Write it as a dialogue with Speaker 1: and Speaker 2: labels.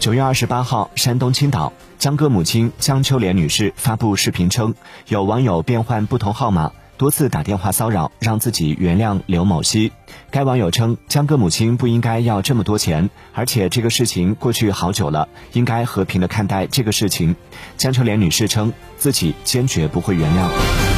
Speaker 1: 九月二十八号山东青岛江歌母亲江秋莲女士发布视频称有网友变换不同号码多次打电话骚扰让自己原谅刘某熙。该网友称江歌母亲不应该要这么多钱而且这个事情过去好久了应该和平的看待这个事情。江秋莲女士称自己坚决不会原谅。